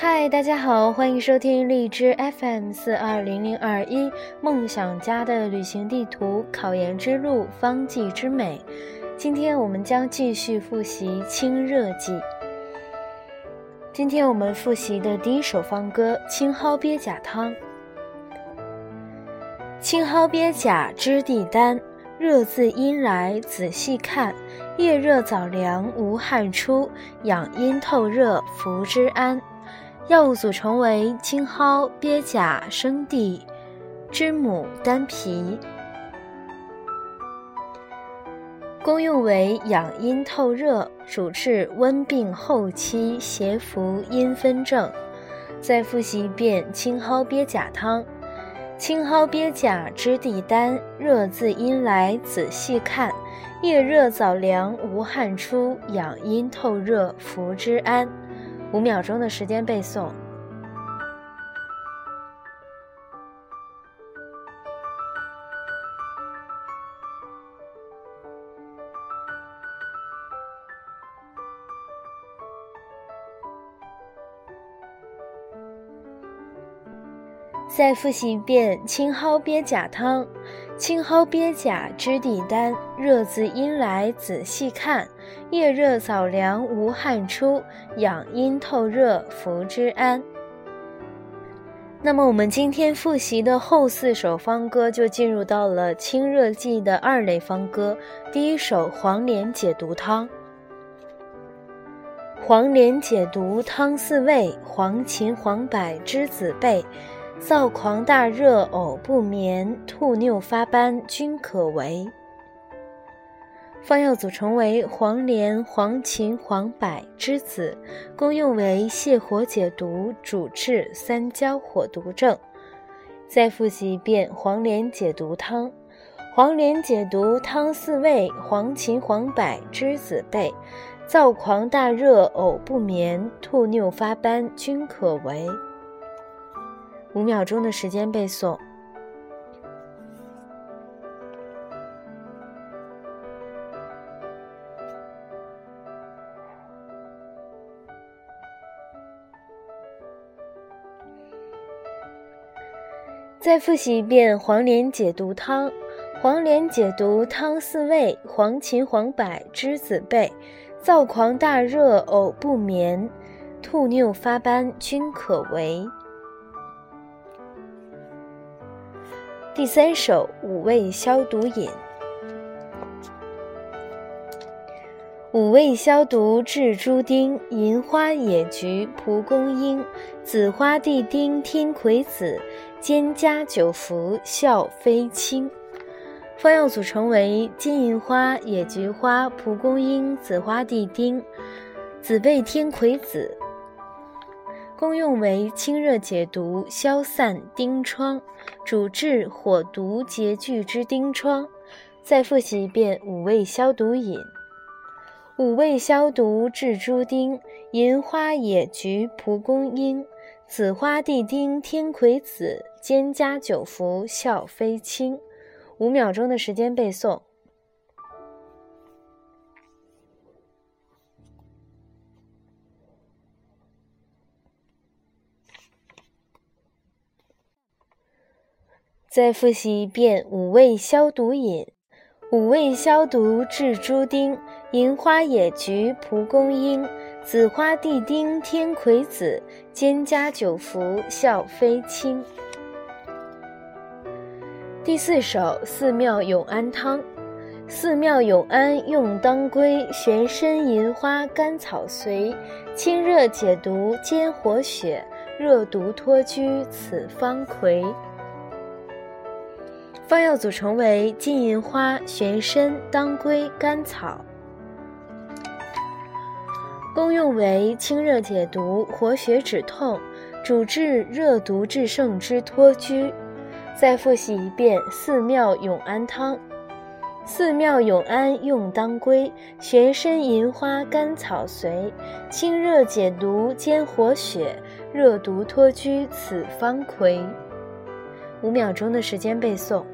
嗨，大家好，欢迎收听荔枝 FM 四二零零二一梦想家的旅行地图，考研之路，方剂之美。今天我们将继续复习清热剂。今天我们复习的第一首方歌《青蒿鳖甲汤》。青蒿鳖甲知地丹，热自阴来仔细看，夜热早凉无汗出，养阴透热服之安。药物组成为青蒿、鳖甲、生地、知母、丹皮。功用为养阴透热，主治温病后期邪伏阴分症。再复习一遍青蒿鳖甲汤。青蒿鳖甲知地丹，热自阴来仔细看，夜热早凉无汗出，养阴透热服之安。五秒钟的时间背诵。再复习一遍青蒿鳖甲汤。青蒿鳖甲知底丹，热自阴来仔细看，夜热早凉无汗出，养阴透热服之安。那么我们今天复习的后四首方歌就进入到了清热剂的二类方歌。第一首黄连解毒汤。黄连解毒汤四味：黄芩、黄柏、栀子、贝。燥狂大热呕不眠，吐衄发斑均可为。方药组成为黄连、黄芩、黄柏、栀子，功用为泻火解毒，主治三焦火毒症。再复习一遍黄连解毒汤。黄连解毒汤四味：黄芩、黄柏、栀子、贝。燥狂大热呕不眠，吐衄发斑均可为。五秒钟的时间背诵。再复习一遍黄连解毒汤。黄连解毒汤四味：黄芩、黄柏、栀子、贝。燥狂大热呕不眠，吐衄发斑均可为。第三首五味消毒饮。五味消毒治诸丁：银花、野菊、蒲公英、紫花地丁、天葵子、兼加、九服、笑飞青。方药组成为金银花、野菊花、蒲公英、紫花地丁、紫贝、天葵子。功用为清热解毒、消散疔疮，主治火毒结聚之疔疮。再复习一遍五味消毒饮：五味消毒治诸丁：银花、野菊、蒲公英、紫花地丁、天葵子、兼葭、九服、笑飞青。五秒钟的时间背诵。再复习一遍五味消毒饮：五味消毒治诸丁：银花、野菊、蒲公英、紫花地丁、天葵子、蒹葭、九服、笑飞青。第四首寺庙永安汤。寺庙永安用当归、玄参、银花、甘草髓，清热解毒，兼活血，热毒脱疽，此方魁。方药组成为金银花、玄参、当归、甘草，功用为清热解毒、活血止痛，主治热毒制胜之脱疽。再复习一遍寺庙永安汤。寺庙永安用当归、玄参、银花、甘草髓，清热解毒，兼活血，热毒脱疽，此方魁。五秒钟的时间背诵。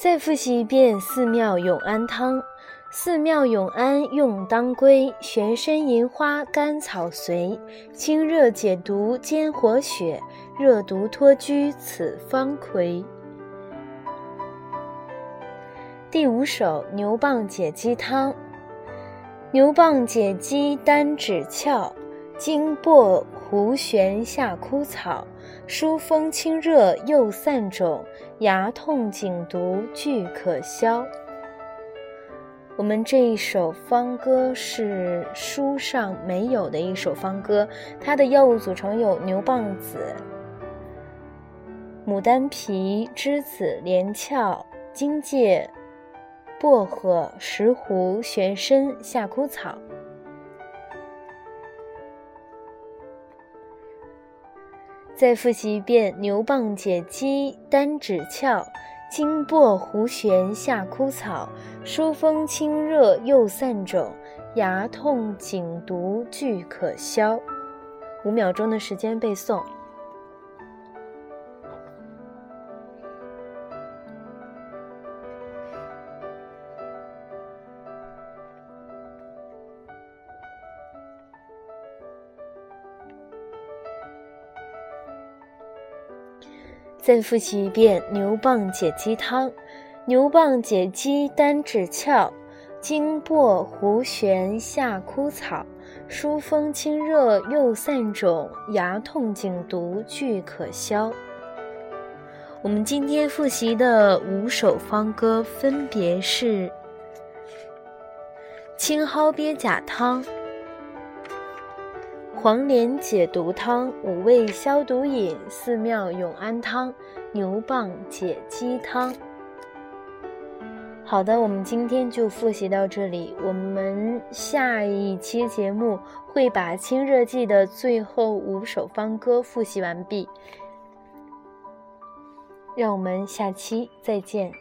再复习一遍寺庙永安汤。寺庙永安用当归，玄参银花甘草髓，清热解毒兼活血，热毒脱疽此方魁。第五首牛蒡解肌汤。牛蒡解肌丹枳壳，经薄胡旋夏枯草。疏风清热又散肿，牙痛颈毒俱可消。我们这一首方歌是书上没有的一首方歌，它的药物组成有牛蒡子、牡丹皮、栀子、连翘、荆芥、薄荷、石斛、玄参、夏枯草。再复习一遍：牛蒡解肌丹枳壳，金薄胡旋下枯草，疏风清热又散肿，牙痛颈毒俱可消。五秒钟的时间背诵。再复习一遍牛蒡解肌汤：牛蒡解肌丹枳壳，经薄胡旋夏枯草，疏风清热又散肿，牙痛颈毒俱可消。我们今天复习的五首方歌分别是：青蒿鳖甲汤。黄连解毒汤、五味消毒饮、寺庙永安汤、牛蒡解肌汤。好的，我们今天就复习到这里。我们下一期节目会把清热剂的最后五首方歌复习完毕。让我们下期再见。